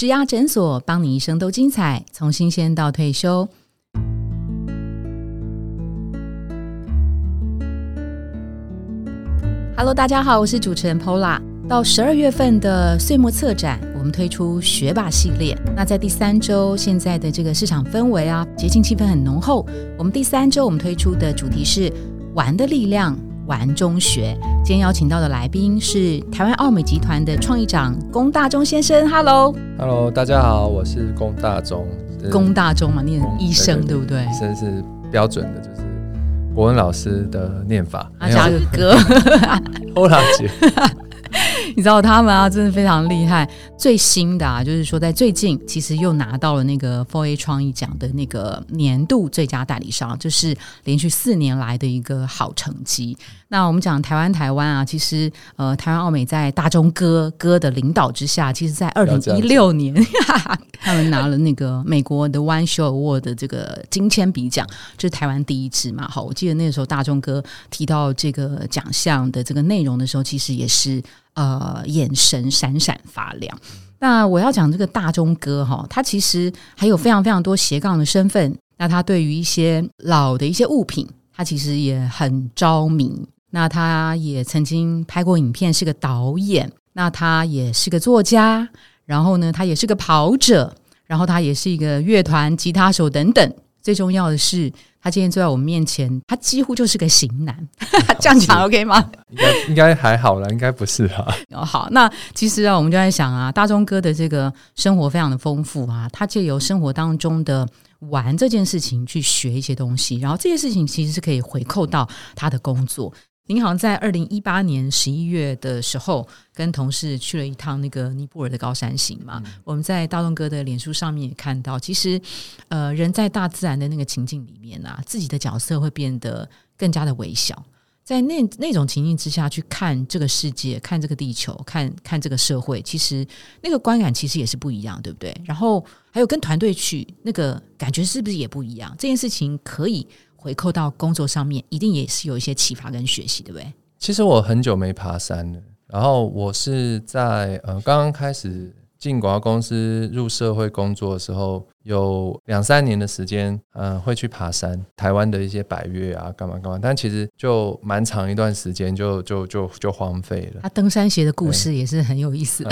植牙诊所，帮你一生都精彩，从新鲜到退休。Hello，大家好，我是主持人 Pola。到十二月份的岁末策展，我们推出学霸系列。那在第三周，现在的这个市场氛围啊，节庆气氛很浓厚。我们第三周我们推出的主题是玩的力量。玩中学，今天邀请到的来宾是台湾奥美集团的创意长龚大中先生。Hello，Hello，大家好，我是龚大中。龚大中嘛，念医生对不对？医生是标准的，就是国文老师的念法。啊，加个哥，欧拉姐。你知道他们啊，真的非常厉害。最新的啊，就是说在最近，其实又拿到了那个 Four A 创意奖的那个年度最佳代理商，就是连续四年来的一个好成绩。那我们讲台湾，台湾啊，其实呃，台湾奥美在大中哥哥的领导之下，其实在二零一六年，他们拿了那个美国的 One Show Award 的这个金铅笔奖，就是台湾第一支嘛。好，我记得那个时候大中哥提到这个奖项的这个内容的时候，其实也是。呃，眼神闪闪发亮。那我要讲这个大钟哥哈，他其实还有非常非常多斜杠的身份。那他对于一些老的一些物品，他其实也很着迷。那他也曾经拍过影片，是个导演。那他也是个作家。然后呢，他也是个跑者。然后他也是一个乐团吉他手等等。最重要的是。他今天坐在我们面前，他几乎就是个型男，这样讲 OK 吗？应该应该还好了，应该不是哈。哦，好，那其实啊，我们就在想啊，大钟哥的这个生活非常的丰富啊，他借由生活当中的玩这件事情去学一些东西，然后这些事情其实是可以回扣到他的工作。您好像在二零一八年十一月的时候，跟同事去了一趟那个尼泊尔的高山行嘛。我们在大东哥的脸书上面也看到，其实，呃，人在大自然的那个情境里面啊，自己的角色会变得更加的微小。在那那种情境之下去看这个世界，看这个地球，看看这个社会，其实那个观感其实也是不一样，对不对？然后还有跟团队去那个感觉是不是也不一样？这件事情可以。回扣到工作上面，一定也是有一些启发跟学习，对不对？其实我很久没爬山了，然后我是在呃刚刚开始进广告公司入社会工作的时候，有两三年的时间，嗯，会去爬山，台湾的一些百越啊，干嘛干嘛，但其实就蛮长一段时间，就就就就荒废了。他登山鞋的故事也是很有意思。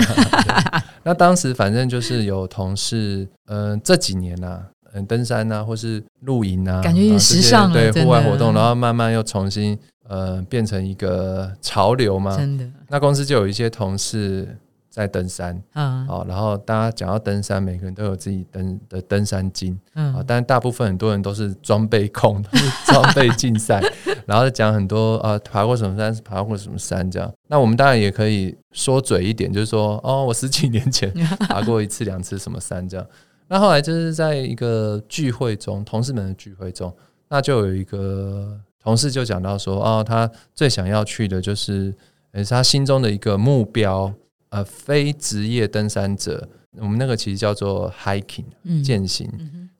那当时反正就是有同事，嗯，这几年呢。嗯，登山呐，或是露营啊，感觉也时尚对户外活动，然后慢慢又重新呃变成一个潮流嘛。真的，那公司就有一些同事在登山啊，好，然后大家讲到登山，每个人都有自己登的登山经啊，但大部分很多人都是装备控，装备竞赛，然后讲很多啊，爬过什么山，爬过什么山这样。那我们当然也可以说嘴一点，就是说哦，我十几年前 爬过一次两次什么山这样。那后来就是在一个聚会中，同事们的聚会中，那就有一个同事就讲到说，哦，他最想要去的就是，也是他心中的一个目标，呃，非职业登山者，我们那个其实叫做 hiking，践行，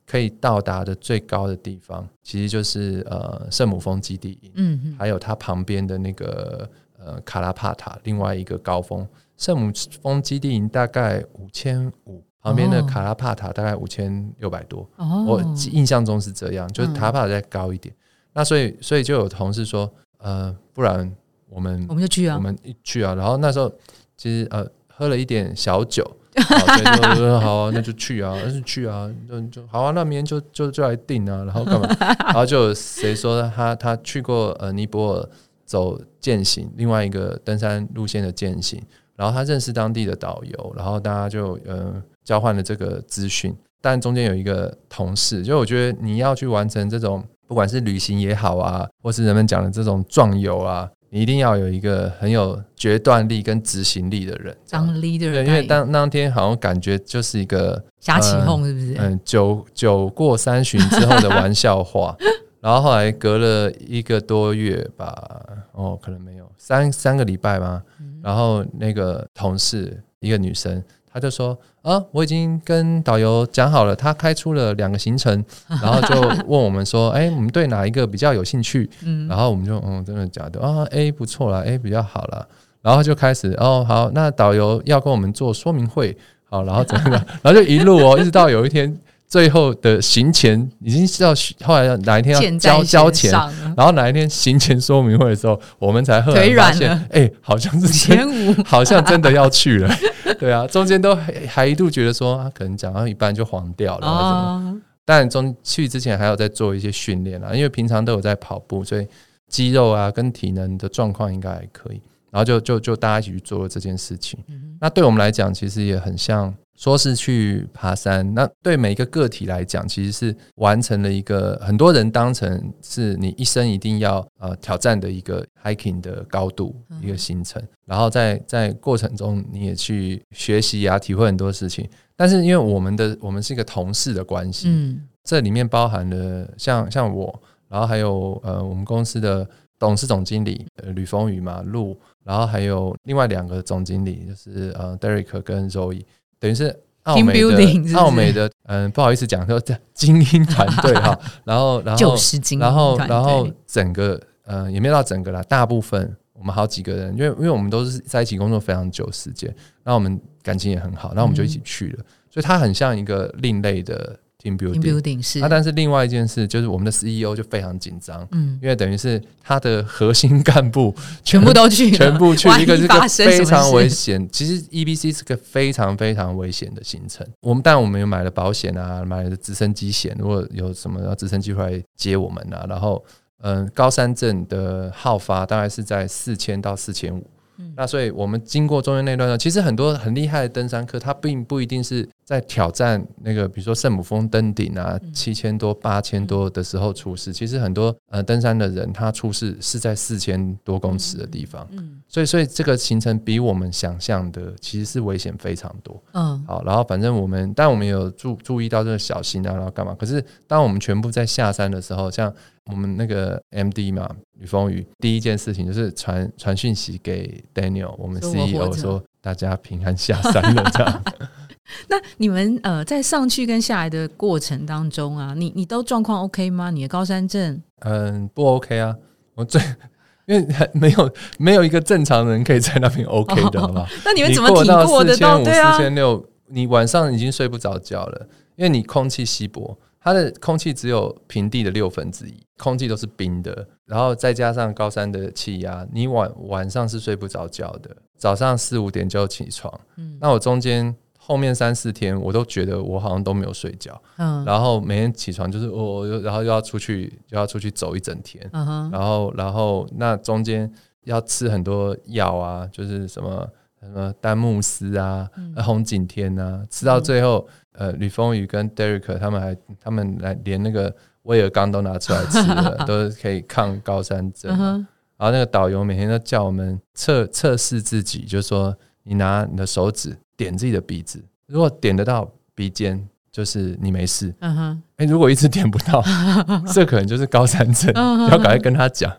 可以到达的最高的地方，其实就是呃圣母峰基地，嗯，还有它旁边的那个呃卡拉帕塔，另外一个高峰，圣母峰基地营大概五千五。旁边的卡拉帕塔大概五千六百多，我印象中是这样，就是塔帕塔再高一点。那所以，所以就有同事说，呃，不然我们我们就去啊，我们一去啊。然后那时候其实呃喝了一点小酒，就说好啊，那就去啊，那就去啊，就就好啊。那明天就就就来定啊，然后干嘛？然后就谁说他他去过呃尼泊尔走践行，另外一个登山路线的践行，然后他认识当地的导游，然后大家就呃。交换了这个资讯，但中间有一个同事，就我觉得你要去完成这种，不管是旅行也好啊，或是人们讲的这种壮游啊，你一定要有一个很有决断力跟执行力的人。当 leader，对，因为当那天好像感觉就是一个瞎起哄，是不是？嗯，酒酒过三巡之后的玩笑话。然后后来隔了一个多月吧，哦，可能没有三三个礼拜吧？然后那个同事，一个女生。他就说啊，我已经跟导游讲好了，他开出了两个行程，然后就问我们说，哎，我们对哪一个比较有兴趣？嗯，然后我们就嗯，真的假的啊？A 不错啦，A 比较好啦，然后就开始哦，好，那导游要跟我们做说明会好，然后怎么样，然后就一路哦，一直到有一天。最后的行前已经是要后来哪一天要交交钱，然后哪一天行前说明会的时候，我们才赫然发现，哎，好像是前五，好像真的要去了。对啊，中间都还一度觉得说，啊，可能讲到一半就黄掉了。哦，但中去之前还有在做一些训练啊，因为平常都有在跑步，所以肌肉啊跟体能的状况应该还可以。然后就就就大家一起去做了这件事情。那对我们来讲，其实也很像。说是去爬山，那对每一个个体来讲，其实是完成了一个很多人当成是你一生一定要呃挑战的一个 hiking 的高度一个行程。然后在在过程中，你也去学习啊，体会很多事情。但是因为我们的我们是一个同事的关系，嗯，这里面包含了像像我，然后还有呃我们公司的董事总经理呃吕风雨嘛陆，然后还有另外两个总经理，就是呃 Derek 跟 Zoe。等于是澳美的澳美的，嗯，不好意思讲说 精英团队 哈，然后然后然后然后整个呃也没有到整个啦，大部分我们好几个人，因为因为我们都是在一起工作非常久时间，那我们感情也很好，那我们就一起去了，所以它很像一个另类的。Team building 是啊，但是另外一件事就是我们的 CEO 就非常紧张，嗯，因为等于是他的核心干部 全部都去，全部去一个这个非常危险。其实 EBC 是个非常非常危险的行程。我们但我们有买了保险啊，买了直升机险，如果有什么要直升机会来接我们啊，然后嗯，高山镇的号发大概是在四千到四千五。那所以，我们经过中间那段呢，其实很多很厉害的登山客，他并不一定是在挑战那个，比如说圣母峰登顶啊，七千多、八千多的时候出事。其实很多呃登山的人，他出事是在四千多公尺的地方。嗯，所以所以这个行程比我们想象的其实是危险非常多。嗯，好，然后反正我们，但我们有注注意到这个小心啊，然后干嘛？可是当我们全部在下山的时候，像。我们那个 M D 嘛，吕风雨第一件事情就是传传讯息给 Daniel，我们 C E O 说大家平安下山了这样。那你们呃在上去跟下来的过程当中啊，你你都状况 OK 吗？你的高山症？嗯，不 OK 啊，我最 因为没有没有一个正常人可以在那边 OK 的，好吧？那你们怎么挺过的？到对啊，四千六，你晚上已经睡不着觉了，因为你空气稀薄。它的空气只有平地的六分之一，空气都是冰的，然后再加上高山的气压，你晚晚上是睡不着觉的，早上四五点就起床。嗯，那我中间后面三四天，我都觉得我好像都没有睡觉。嗯，然后每天起床就是我，然后又要出去，又要出去走一整天。嗯哼，然后然后那中间要吃很多药啊，就是什么什么丹木斯啊、红景天啊，吃到最后。呃，吕风雨跟 Derek 他们还，他们来连那个威尔刚都拿出来吃了，都是可以抗高山症。然后那个导游每天都叫我们测测试自己，就是说你拿你的手指点自己的鼻子，如果点得到鼻尖，就是你没事。嗯哼，哎，如果一直点不到，这可能就是高山症，要赶快跟他讲。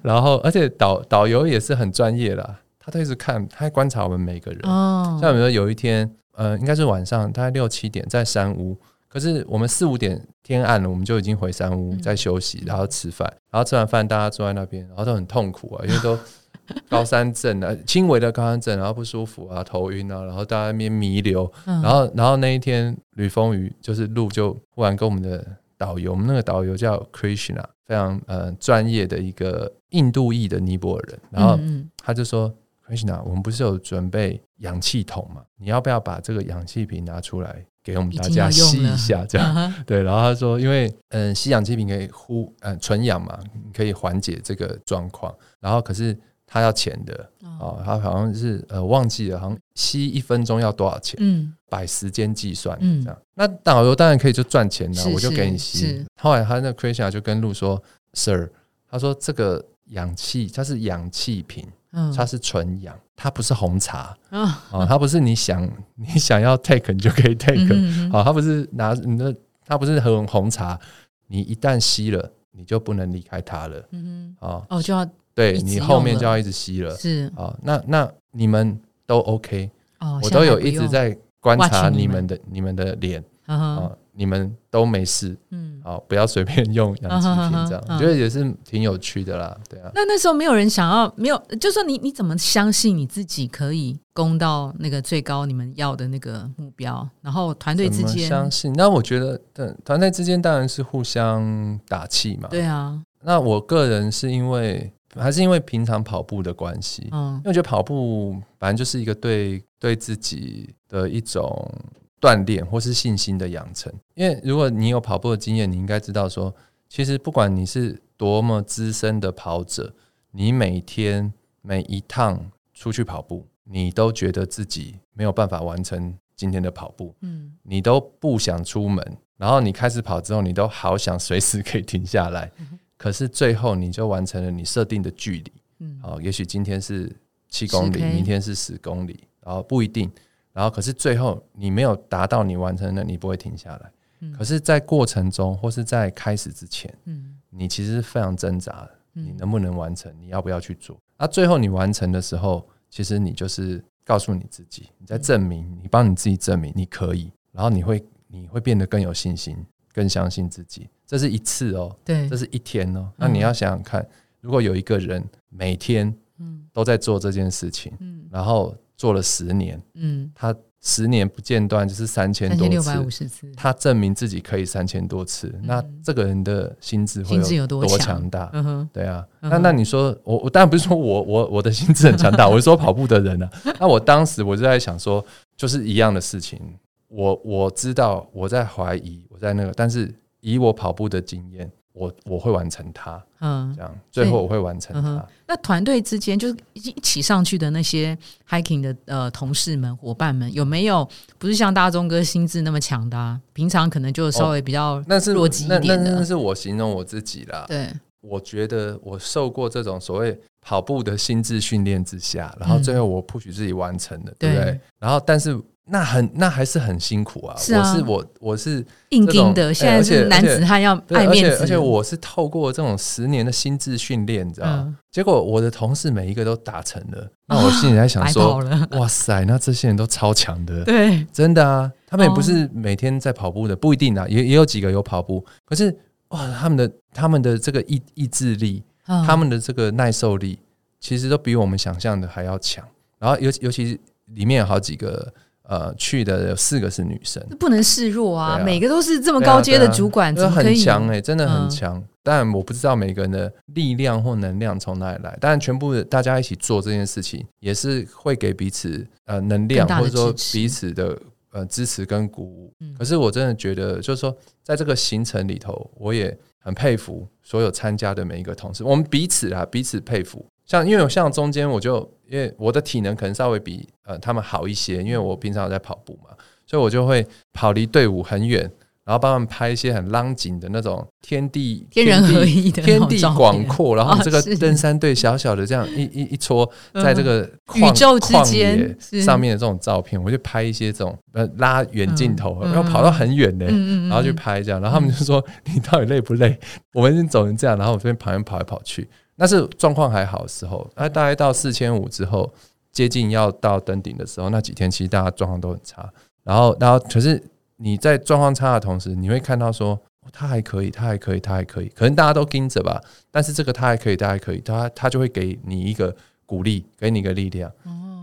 然后，而且导导游也是很专业啦，他都一直看，他还观察我们每个人。哦，像比如说有一天。呃，应该是晚上大概六七点在山屋，可是我们四五点天暗了，我们就已经回山屋在休息，然后吃饭，然后吃完饭大家坐在那边，然后都很痛苦啊，因为都 高山症啊，轻微的高山症，然后不舒服啊，头晕啊，然后大家那边弥留，然后然后那一天吕风雨就是路就忽然跟我们的导游，我们那个导游叫 Krishna，非常呃专业的一个印度裔的尼泊尔人，然后他就说。Krishna，我们不是有准备氧气筒嘛？你要不要把这个氧气瓶拿出来给我们大家吸一下？这样对。然后他说，因为嗯，吸氧气瓶可以呼嗯纯氧嘛，可以缓解这个状况。然后可是他要钱的哦，他好像是呃忘记了，好像吸一分钟要多少钱？嗯，摆时间计算这样。那导游当然可以就赚钱了，我就给你吸。后来他那 Krishna 就跟路说：“Sir，他说这个氧气它是氧气瓶。”它是纯氧，它不是红茶。啊，它不是你想 你想要 take 你就可以 take 啊，它不是拿你的，它不是喝红茶，你一旦吸了，你就不能离开它了，嗯啊，哦。就要对你后面就要一直吸了，是。啊，那那你们都 OK，哦，我都有一直在观察你们。的你们的脸。啊，你们都没事，嗯，好，不要随便用氧气瓶这样，我觉得也是挺有趣的啦，对啊。那那时候没有人想要，没有，就说你你怎么相信你自己可以攻到那个最高你们要的那个目标？然后团队之间相信，那我觉得，对，团队之间当然是互相打气嘛。对啊。那我个人是因为还是因为平常跑步的关系，嗯，因为我觉得跑步反正就是一个对对自己的一种。锻炼或是信心的养成，因为如果你有跑步的经验，你应该知道说，其实不管你是多么资深的跑者，你每天每一趟出去跑步，你都觉得自己没有办法完成今天的跑步，嗯，你都不想出门，然后你开始跑之后，你都好想随时可以停下来，可是最后你就完成了你设定的距离，嗯，好，也许今天是七公里，明天是十公里，然后不一定。然后，可是最后你没有达到你完成的，你不会停下来。嗯，可是，在过程中或是在开始之前，嗯，你其实是非常挣扎的。你能不能完成？你要不要去做？那最后你完成的时候，其实你就是告诉你自己，你在证明，你帮你自己证明你可以。然后你会，你会变得更有信心，更相信自己。这是一次哦，对，这是一天哦。那你要想想看，如果有一个人每天，嗯，都在做这件事情，嗯，然后。做了十年，嗯，他十年不间断就是三千多次，他证明自己可以三千多次，那这个人的心智会有多强？大？嗯哼，对啊，那那你说我我当然不是说我我我的心智很强大，我是说跑步的人啊。那我当时我就在想说，就是一样的事情，我我知道我在怀疑，我在那个，但是以我跑步的经验。我我会完成它，嗯，这样最后我会完成它。那团队之间就是一起上去的那些 hiking 的呃同事们伙伴们，有没有不是像大钟哥心智那么强的？平常可能就稍微比较那是弱鸡一点的。那是我形容我自己啦。对，我觉得我受过这种所谓跑步的心智训练之下，然后最后我不许自己完成了，对不对？然后但是。那很，那还是很辛苦啊！我是我，我是硬钉的。现在是男子汉要爱面子，而且我是透过这种十年的心智训练，你知道吗？结果我的同事每一个都达成了，那我心里在想说：哇塞，那这些人都超强的，对，真的啊！他们也不是每天在跑步的，不一定啊，也也有几个有跑步，可是哇，他们的他们的这个意意志力，他们的这个耐受力，其实都比我们想象的还要强。然后尤尤其里面有好几个。呃，去的有四个是女生，不能示弱啊！每个都是这么高阶的主管，都很强哎，真的很强。但我不知道每个人的力量或能量从哪里来，但全部大家一起做这件事情，也是会给彼此呃能量，或者说彼此的呃支持跟鼓舞。可是我真的觉得，就是说，在这个行程里头，我也很佩服所有参加的每一个同事，我们彼此啊，彼此佩服。像因为像中间我就因为我的体能可能稍微比呃他们好一些，因为我平常有在跑步嘛，所以我就会跑离队伍很远，然后帮他们拍一些很浪景的那种天地天人合一的天地广阔，然后这个登山队小小的这样一一一撮在这个宇宙之间上面的这种照片，我就拍一些这种呃拉远镜头，然后跑到很远的，然后去拍这样，然后他们就说 你到底累不累？我们已经走成这样，然后我这边旁边跑来跑去。那是状况还好的时候，那大概到四千五之后，接近要到登顶的时候，那几天其实大家状况都很差。然后，然后，可是你在状况差的同时，你会看到说他还可以，他还可以，他还可以。可能大家都盯着吧，但是这个他还可以，他还可以，他他就会给你一个鼓励，给你一个力量，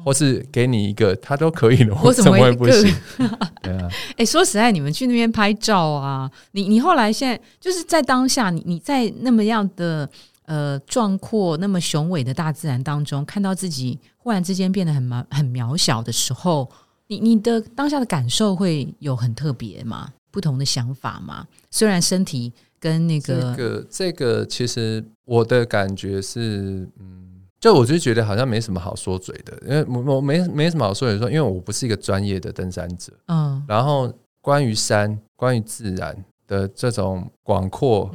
或是给你一个他都可以了，我怎么会不行？对啊，哎，说实在，你们去那边拍照啊，你你后来现在就是在当下，你你在那么样的。呃，壮阔那么雄伟的大自然当中，看到自己忽然之间变得很渺很渺小的时候，你你的当下的感受会有很特别吗？不同的想法吗？虽然身体跟那个这个这个，其实我的感觉是，嗯，就我就觉得好像没什么好说嘴的，因为我我没没什么好说嘴，说因为我不是一个专业的登山者，嗯，然后关于山，关于自然的这种广阔。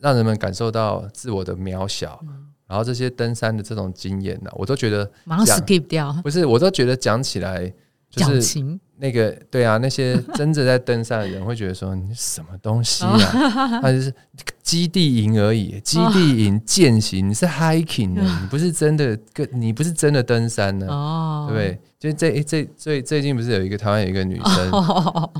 让人们感受到自我的渺小，然后这些登山的这种经验呢，我都觉得马上 skip 掉。不是，我都觉得讲起来就是那个对啊，那些真正在登山的人会觉得说你什么东西啊？他就是基地营而已，基地营践行，你是 hiking 的，你不是真的跟你不是真的登山呢？哦，对不对？就这这最最近不是有一个台湾有一个女生，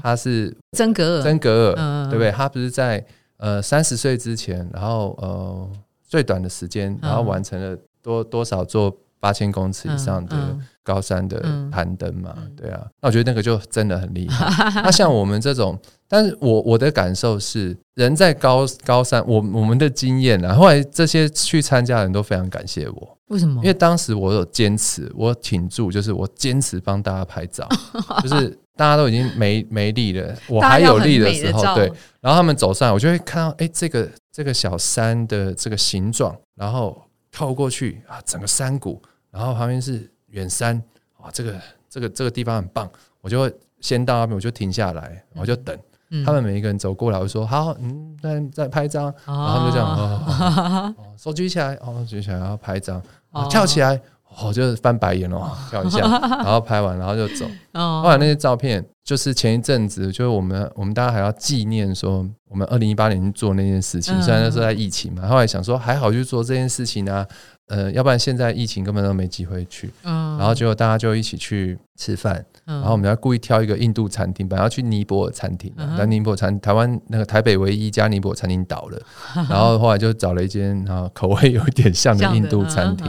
她是曾格尔，曾格尔，对不对？她不是在呃三十岁之前，然后呃最短的时间，然后完成了多多少座八千公尺以上的。高山的攀登嘛，对啊，那我觉得那个就真的很厉害。那像我们这种，但是我我的感受是，人在高高山，我我们的经验啊，后来这些去参加的人都非常感谢我。为什么？因为当时我有坚持，我挺住，就是我坚持帮大家拍照，就是大家都已经没没力了，我还有力的时候，对。然后他们走上来，我就会看到，哎，这个这个小山的这个形状，然后靠过去啊，整个山谷，然后旁边是。远山啊，这个这个这个地方很棒，我就会先到那边，我就停下来，我就等他们每一个人走过来，我说好，嗯，再再拍张，然后他就这样，哦，手举起来，哦，举起来，然后拍张，跳起来，哦，就翻白眼哦，跳一下，然后拍完，然后就走。后来那些照片，就是前一阵子，就是我们我们大家还要纪念说，我们二零一八年做那件事情，虽然那时候在疫情嘛，后来想说还好去做这件事情呢。呃，要不然现在疫情根本都没机会去，嗯，然后结果大家就一起去吃饭，然后我们要故意挑一个印度餐厅，本来要去尼泊尔餐厅，但尼泊尔餐台湾那个台北唯一一家尼泊尔餐厅倒了，然后后来就找了一间啊口味有点像的印度餐厅，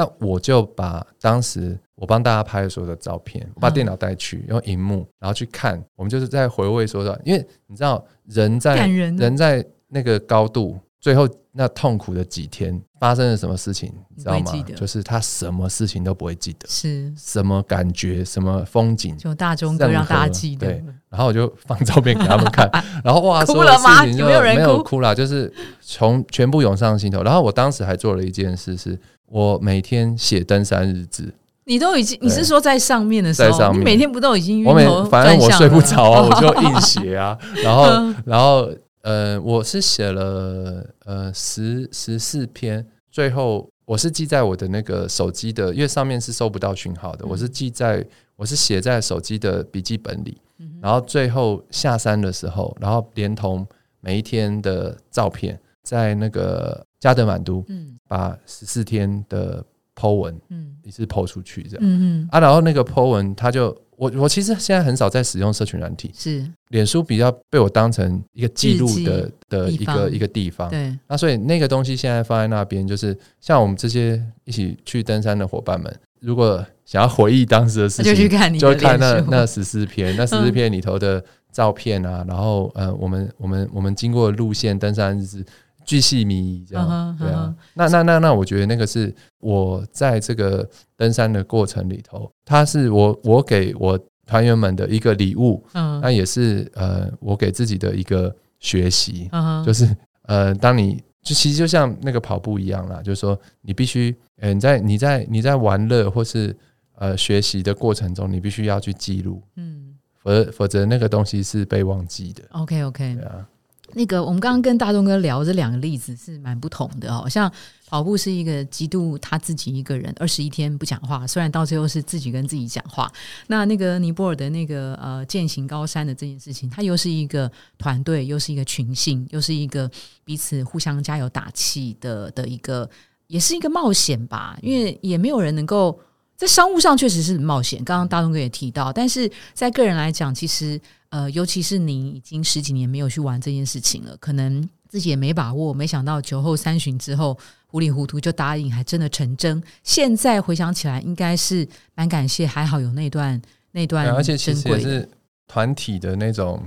那我就把当时我帮大家拍的所有的照片，我把电脑带去，用荧幕，然后去看，我们就是在回味说的，因为你知道人在人在那个高度。最后那痛苦的几天发生了什么事情，你知道吗？就是他什么事情都不会记得，是什么感觉，什么风景，就大钟哥让大家记得。对，然后我就放照片给他们看，然后哇，哭了吗？有没有人没有哭了？就是从全部涌上心头。然后我当时还做了一件事，是我每天写登山日志。你都已经，你是说在上面的时候，你每天不都已经晕头反正我睡不着啊，我就硬写啊，然后，然后。呃，我是写了呃十十四篇，最后我是记在我的那个手机的，因为上面是收不到讯号的，我是记在我是写在手机的笔记本里，然后最后下山的时候，然后连同每一天的照片，在那个加德满都，嗯，把十四天的 Po 文，嗯，一次 Po 出去这样，嗯嗯，啊，然后那个 Po 文他就。我我其实现在很少在使用社群软体，是。脸书比较被我当成一个记录的的一个一个地方。对，那所以那个东西现在放在那边，就是像我们这些一起去登山的伙伴们，如果想要回忆当时的事情，就去看你就看那那十四篇，那十四篇里头的照片啊，然后呃，我们我们我们经过路线登山日志。巨细靡遗这样，对啊，那那那那，我觉得那个是我在这个登山的过程里头，它是我我给我团员们的一个礼物，嗯，那也是呃我给自己的一个学习，嗯就是呃，当你就其实就像那个跑步一样啦，就是说你必须，嗯，在你在你在玩乐或是呃学习的过程中，你必须要去记录，嗯，否否则那个东西是被忘记的。OK OK，对啊。那个，我们刚刚跟大东哥聊这两个例子是蛮不同的哦。像跑步是一个极度他自己一个人二十一天不讲话，虽然到最后是自己跟自己讲话。那那个尼泊尔的那个呃践行高山的这件事情，它又是一个团队，又是一个群性，又是一个彼此互相加油打气的的一个，也是一个冒险吧。因为也没有人能够在商务上确实是冒险。刚刚大东哥也提到，但是在个人来讲，其实。呃，尤其是你已经十几年没有去玩这件事情了，可能自己也没把握。没想到酒后三巡之后，糊里糊涂就答应，还真的成真。现在回想起来，应该是蛮感谢，还好有那段那段，而且其实也是团体的那种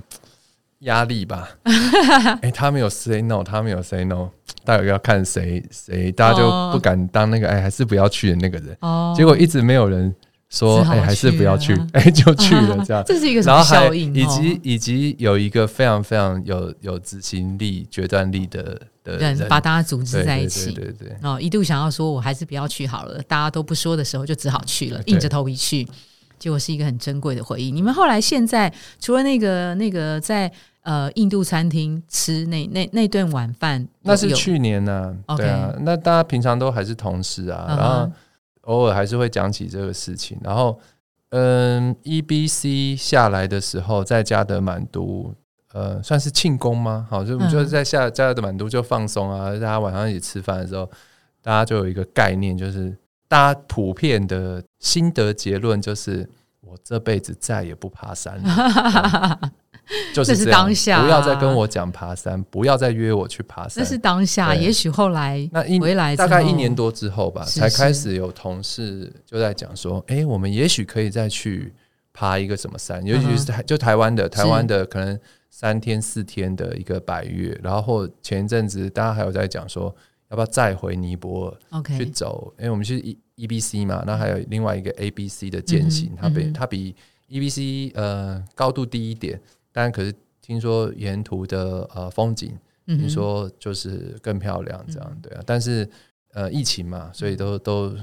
压力吧。哎，他们有 say no，他们有 say no，大家要看谁谁，大家就不敢当那个哎，还是不要去的那个人。哦，结果一直没有人。说哎，还是不要去，哎，就去了 这样。这是一个什么效应？以及以及有一个非常非常有有执行力、决断力的的人，把大家组织在一起。对对对。哦，一度想要说我还是不要去好了，大家都不说的时候，就只好去了，硬着头皮去。结果是一个很珍贵的回忆。你们后来现在除了那个那个在呃印度餐厅吃那那那顿晚饭，那是去年呢。对啊，那大家平常都还是同事啊，然后。偶尔还是会讲起这个事情，然后，嗯，E B C 下来的时候，在加德满都，呃，算是庆功吗？好，就我们就是在下加德满都就放松啊，大家晚上一起吃饭的时候，大家就有一个概念，就是大家普遍的心得结论就是，我这辈子再也不爬山了。就是当下，不要再跟我讲爬山，不要再约我去爬山。那是当下，也许后来那一回来大概一年多之后吧，才开始有同事就在讲说，哎，我们也许可以再去爬一个什么山，尤其是台就台湾的台湾的可能三天四天的一个百越，然后前一阵子大家还有在讲说，要不要再回尼泊尔？OK，去走，因为我们是 E E B C 嘛，那还有另外一个 A B C 的践行，它比它比 E B C 呃高度低一点。但可是听说沿途的呃风景，听说就是更漂亮，这样对啊。但是呃疫情嘛，所以都都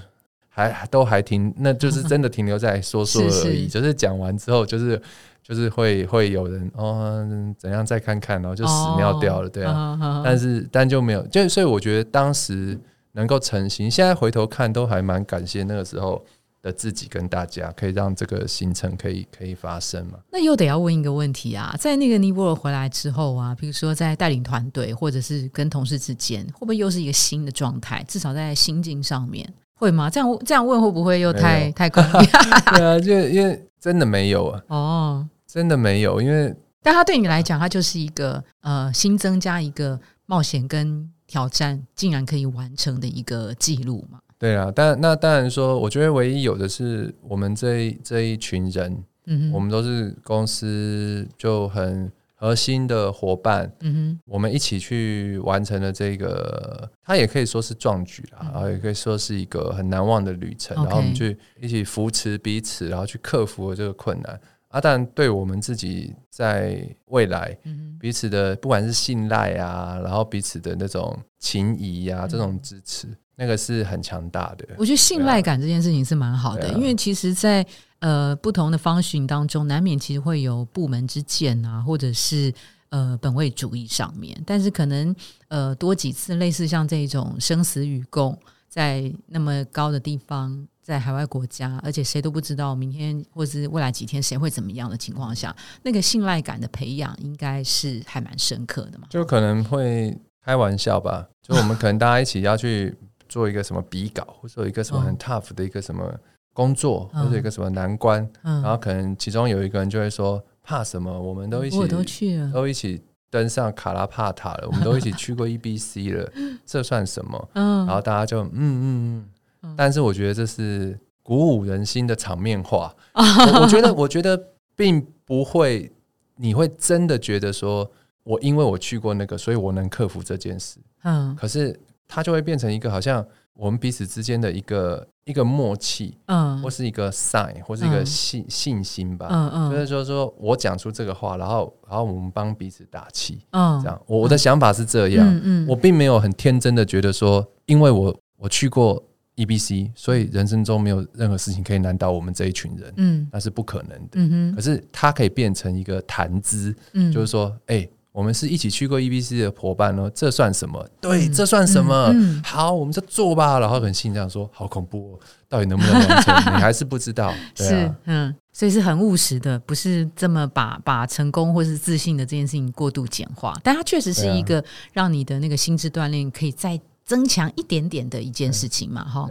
还都还停，那就是真的停留在说说而已。就是讲完之后，就是就是会会有人哦怎样再看看，然后就死尿掉了，对啊。但是但就没有，就所以我觉得当时能够成型，现在回头看都还蛮感谢那个时候。的自己跟大家可以让这个行程可以可以发生嘛？那又得要问一个问题啊，在那个尼泊尔回来之后啊，比如说在带领团队或者是跟同事之间，会不会又是一个新的状态？至少在心境上面会吗？这样这样问会不会又太太功利？对啊，就因为真的没有啊，哦，真的没有，因为但他对你来讲，他就是一个呃新增加一个冒险跟挑战，竟然可以完成的一个记录嘛。对啊，但那当然说，我觉得唯一有的是我们这这一群人，嗯我们都是公司就很核心的伙伴，嗯哼，我们一起去完成了这个，它也可以说是壮举啦，然后也可以说是一个很难忘的旅程，然后我们去一起扶持彼此，然后去克服了这个困难。啊，但对我们自己在未来彼此的不管是信赖啊，然后彼此的那种情谊呀，这种支持。那个是很强大的，我觉得信赖感这件事情是蛮好的，因为其实，在呃不同的方寻当中，难免其实会有部门之见啊，或者是呃本位主义上面，但是可能呃多几次类似像这种生死与共，在那么高的地方，在海外国家，而且谁都不知道明天或是未来几天谁会怎么样的情况下，那个信赖感的培养应该是还蛮深刻的嘛，就可能会开玩笑吧，就我们可能大家一起要去。做一个什么比稿，或者一个什么很 tough 的一个什么工作，或者一个什么难关，然后可能其中有一个人就会说怕什么？我们都一起都去了，都一起登上卡拉帕塔了，我们都一起去过 E B C 了，这算什么？然后大家就嗯嗯嗯，但是我觉得这是鼓舞人心的场面话。我觉得，我觉得并不会，你会真的觉得说我因为我去过那个，所以我能克服这件事。嗯，可是。它就会变成一个好像我们彼此之间的一个一个默契，嗯，或是一个 sign，或是一个信信心吧，嗯嗯，就是说说我讲出这个话，然后然后我们帮彼此打气，嗯，这样，我我的想法是这样，嗯嗯，我并没有很天真的觉得说，因为我我去过 E B C，所以人生中没有任何事情可以难倒我们这一群人，嗯，那是不可能的，嗯哼，可是它可以变成一个谈资，嗯，就是说，哎。我们是一起去过 E B C 的伙伴哦，这算什么？对，这算什么？好，我们就做吧。然后很心这样说，好恐怖哦，到底能不能完成？你还是不知道。是，嗯，所以是很务实的，不是这么把把成功或是自信的这件事情过度简化。但它确实是一个让你的那个心智锻炼可以再增强一点点的一件事情嘛，哈。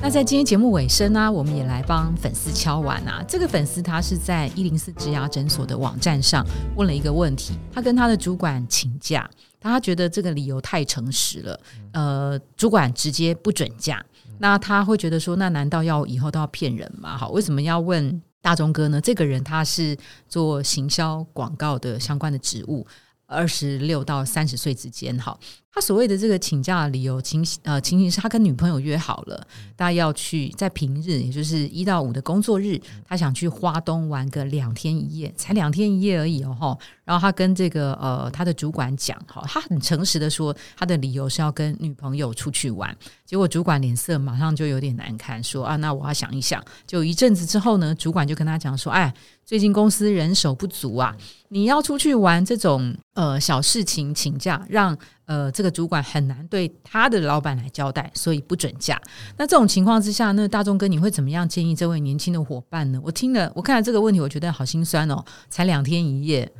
那在今天节目尾声呢，我们也来帮粉丝敲完啊。这个粉丝他是在一零四植牙诊所的网站上问了一个问题，他跟他的主管请假，他觉得这个理由太诚实了，呃，主管直接不准假。那他会觉得说，那难道要以后都要骗人吗？好，为什么要问大钟哥呢？这个人他是做行销广告的相关的职务。二十六到三十岁之间，哈，他所谓的这个请假的理由情呃情形是他跟女朋友约好了，大家要去在平日，也就是一到五的工作日，他想去花东玩个两天一夜，才两天一夜而已哦，哈。然后他跟这个呃他的主管讲，哈，他很诚实的说，他的理由是要跟女朋友出去玩，结果主管脸色马上就有点难看，说啊，那我要想一想。就一阵子之后呢，主管就跟他讲说，哎，最近公司人手不足啊，你要出去玩这种呃小事情请假，让呃这个主管很难对他的老板来交代，所以不准假。那这种情况之下，那大众哥你会怎么样建议这位年轻的伙伴呢？我听了，我看了这个问题，我觉得好心酸哦，才两天一夜。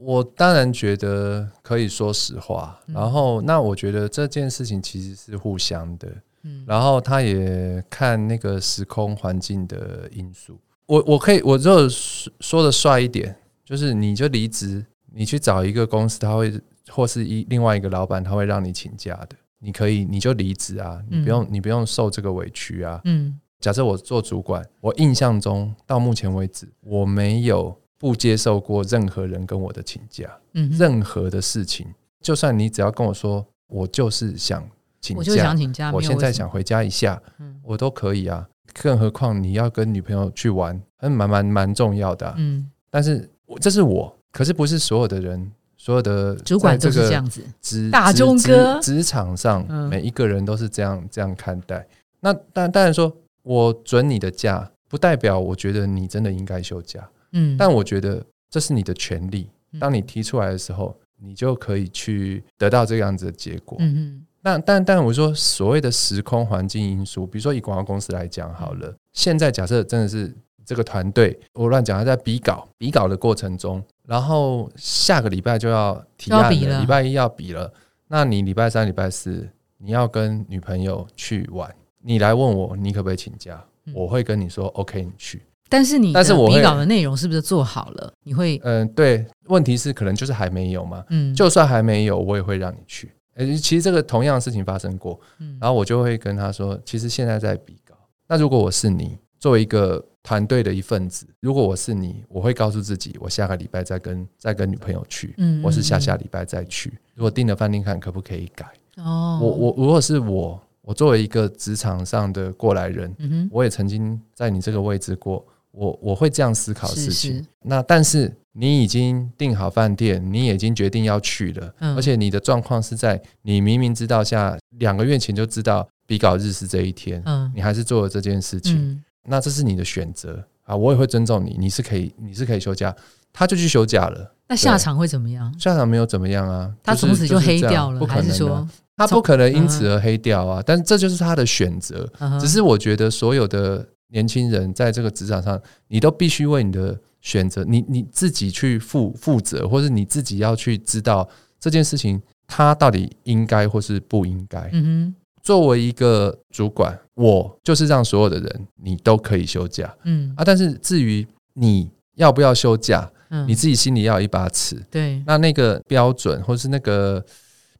我当然觉得可以说实话，然后那我觉得这件事情其实是互相的，嗯，然后他也看那个时空环境的因素。我我可以我就说的帅一点，就是你就离职，你去找一个公司，他会或是一另外一个老板，他会让你请假的，你可以你就离职啊，你不用你不用受这个委屈啊。嗯，假设我做主管，我印象中到目前为止我没有。不接受过任何人跟我的请假，嗯，任何的事情，就算你只要跟我说，我就是想请假，我就想请假，我现在想回家一下，嗯，我都可以啊。更何况你要跟女朋友去玩，很蛮蛮蛮重要的，嗯。但是我这是我，可是不是所有的人，所有的主管都是这样子，职大中哥职场上每一个人都是这样这样看待。那但当然说，我准你的假，不代表我觉得你真的应该休假。嗯，但我觉得这是你的权利。当你提出来的时候，你就可以去得到这样子的结果。嗯嗯。但但但我说所谓的时空环境因素，比如说以广告公司来讲好了，现在假设真的是这个团队，我乱讲，他在比稿比稿的过程中，然后下个礼拜就要提案了，礼拜一要比了，那你礼拜三、礼拜四你要跟女朋友去玩，你来问我你可不可以请假，我会跟你说 OK，你去。但是你，但是我比稿的内容是不是做好了？你会，嗯，对，问题是可能就是还没有嘛。嗯，就算还没有，我也会让你去。呃，其实这个同样的事情发生过，嗯，然后我就会跟他说，其实现在在比稿。那如果我是你，作为一个团队的一份子，如果我是你，我会告诉自己，我下个礼拜再跟再跟女朋友去，嗯，我是下下礼拜再去。如果订了饭店看可不可以改？哦，我我如果是我，我作为一个职场上的过来人，我也曾经在你这个位置过。我我会这样思考事情，那但是你已经订好饭店，你已经决定要去了，而且你的状况是在你明明知道下两个月前就知道比稿日是这一天，嗯，你还是做了这件事情，那这是你的选择啊，我也会尊重你，你是可以你是可以休假，他就去休假了，那下场会怎么样？下场没有怎么样啊，他从此就黑掉了，还是说他不可能因此而黑掉啊？但是这就是他的选择，只是我觉得所有的。年轻人在这个职场上，你都必须为你的选择，你你自己去负负责，或是你自己要去知道这件事情，他到底应该或是不应该。嗯哼，作为一个主管，我就是让所有的人你都可以休假。嗯啊，但是至于你要不要休假，嗯，你自己心里要有一把尺。对，那那个标准或是那个。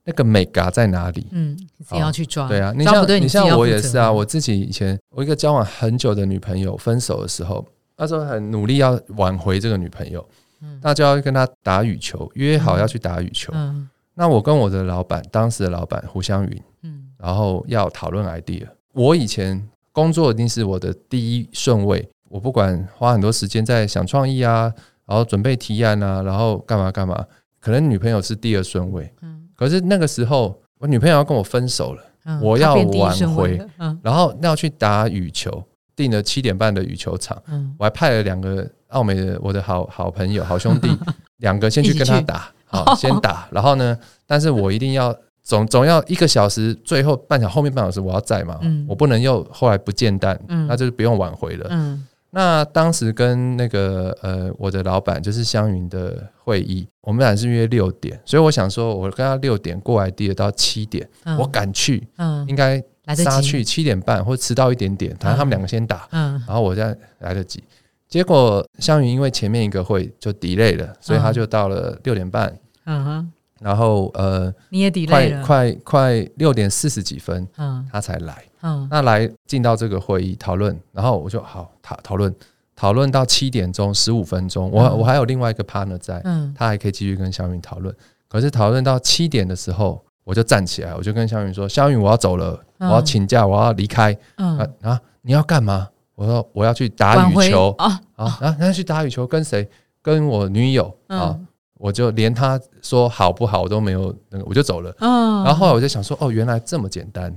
那个美嘎在哪里？嗯，自己要去抓。对啊，你像你像我也是啊，我自己以前我一个交往很久的女朋友分手的时候，那时候很努力要挽回这个女朋友，嗯，那就要跟她打羽球，约好要去打羽球。嗯，那我跟我的老板，当时的老板胡湘云，嗯，然后要讨论 idea。我以前工作一定是我的第一顺位，我不管花很多时间在想创意啊，然后准备提案啊，然后干嘛干嘛，可能女朋友是第二顺位，嗯。可是那个时候，我女朋友要跟我分手了，我要挽回，然后要去打羽球，订了七点半的羽球场，我还派了两个澳美的我的好好朋友、好兄弟，两个先去跟他打，好先打，然后呢，但是我一定要总总要一个小时，最后半小后面半小时我要在嘛，我不能又后来不见蛋，那就是不用挽回了。那当时跟那个呃我的老板就是湘云的会议，我们俩是约六点，所以我想说，我跟他六点过来，第二到七点，我赶去，嗯，应该杀去七点半或迟到一点点，反正他们两个先打，嗯，然后我再来得及。结果湘云因为前面一个会就 delay 了，所以他就到了六点半，嗯哼，然后呃你也 delay 了，快快六点四十几分，嗯，他才来。嗯，那来进到这个会议讨论，然后我就好讨讨论讨论到七点钟十五分钟，我我还有另外一个 partner 在，嗯，他还可以继续跟小云讨论。可是讨论到七点的时候，我就站起来，我就跟小云说：“小云，我要走了，我要请假，我要离开。”嗯。啊，你要干嘛？我说我要去打羽球。啊啊，然后去打羽球跟谁？跟我女友。啊，我就连他说好不好我都没有那个，我就走了。嗯，然后后来我就想说，哦，原来这么简单。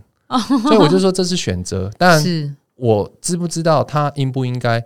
所以我就说这是选择。但我知不知道他应不应该？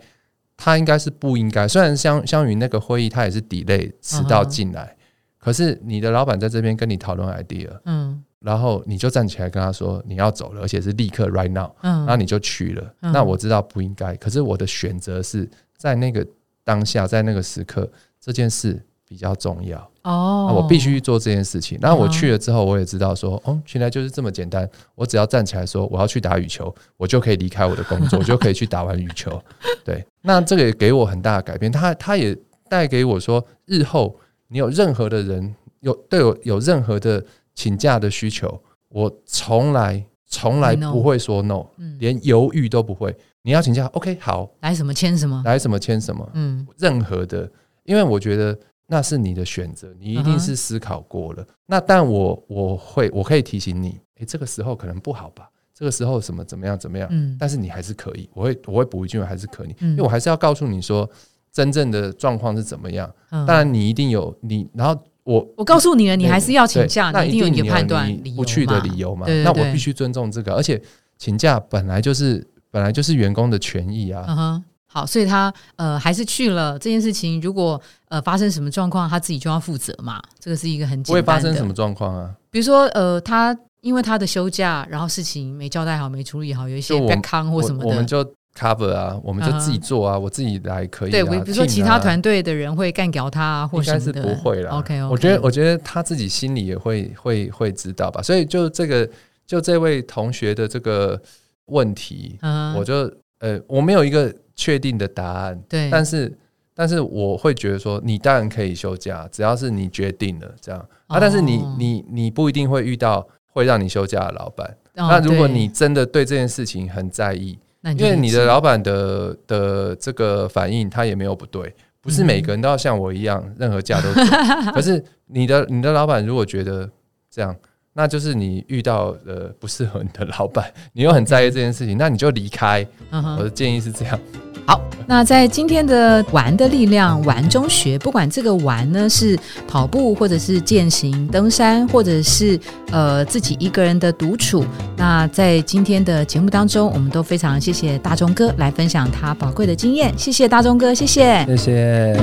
他应该是不应该。虽然相相于那个会议，他也是 delay 迟到进来，可是你的老板在这边跟你讨论 idea，嗯，然后你就站起来跟他说你要走了，而且是立刻 right now，嗯，然后你就去了。那我知道不应该，可是我的选择是在那个当下，在那个时刻，这件事。比较重要哦，我必须做这件事情。然后我去了之后，我也知道说，哦，原来就是这么简单。我只要站起来说我要去打羽球，我就可以离开我的工作，我就可以去打完羽球。对，那这个也给我很大的改变。他他也带给我说，日后你有任何的人有对我有任何的请假的需求，我从来从来不会说 no，连犹豫都不会。你要请假，OK，好，来什么签什么，来什么签什么，嗯，任何的，因为我觉得。那是你的选择，你一定是思考过了。那但我我会我可以提醒你，诶，这个时候可能不好吧？这个时候什么怎么样怎么样？嗯，但是你还是可以，我会我会补一句，还是可以，因为我还是要告诉你说真正的状况是怎么样。当然你一定有你，然后我我告诉你了，你还是要请假，那一定有你的判断不去的理由嘛？那我必须尊重这个，而且请假本来就是本来就是员工的权益啊。好，所以他呃还是去了这件事情。如果呃发生什么状况，他自己就要负责嘛。这个是一个很不会发生什么状况啊。比如说呃，他因为他的休假，然后事情没交代好，没处理好，有一些不康或什么的，我们就 cover 啊，我们就自己做啊，我自己来可以。对，比如说其他团队的人会干掉他，或者是不会了。OK，我觉得我觉得他自己心里也会会会知道吧。所以就这个就这位同学的这个问题，我就呃我没有一个。确定的答案，对，但是但是我会觉得说，你当然可以休假，只要是你决定了这样啊。但是你你你不一定会遇到会让你休假的老板。那如果你真的对这件事情很在意，因为你的老板的的这个反应，他也没有不对，不是每个人都要像我一样，任何假都。可是你的你的老板如果觉得这样。那就是你遇到了不适合你的老板，你又很在意这件事情，那你就离开。我的建议是这样。好，那在今天的玩的力量玩中学，不管这个玩呢是跑步，或者是践行、登山，或者是呃自己一个人的独处，那在今天的节目当中，我们都非常谢谢大钟哥来分享他宝贵的经验。谢谢大钟哥，谢谢，谢谢。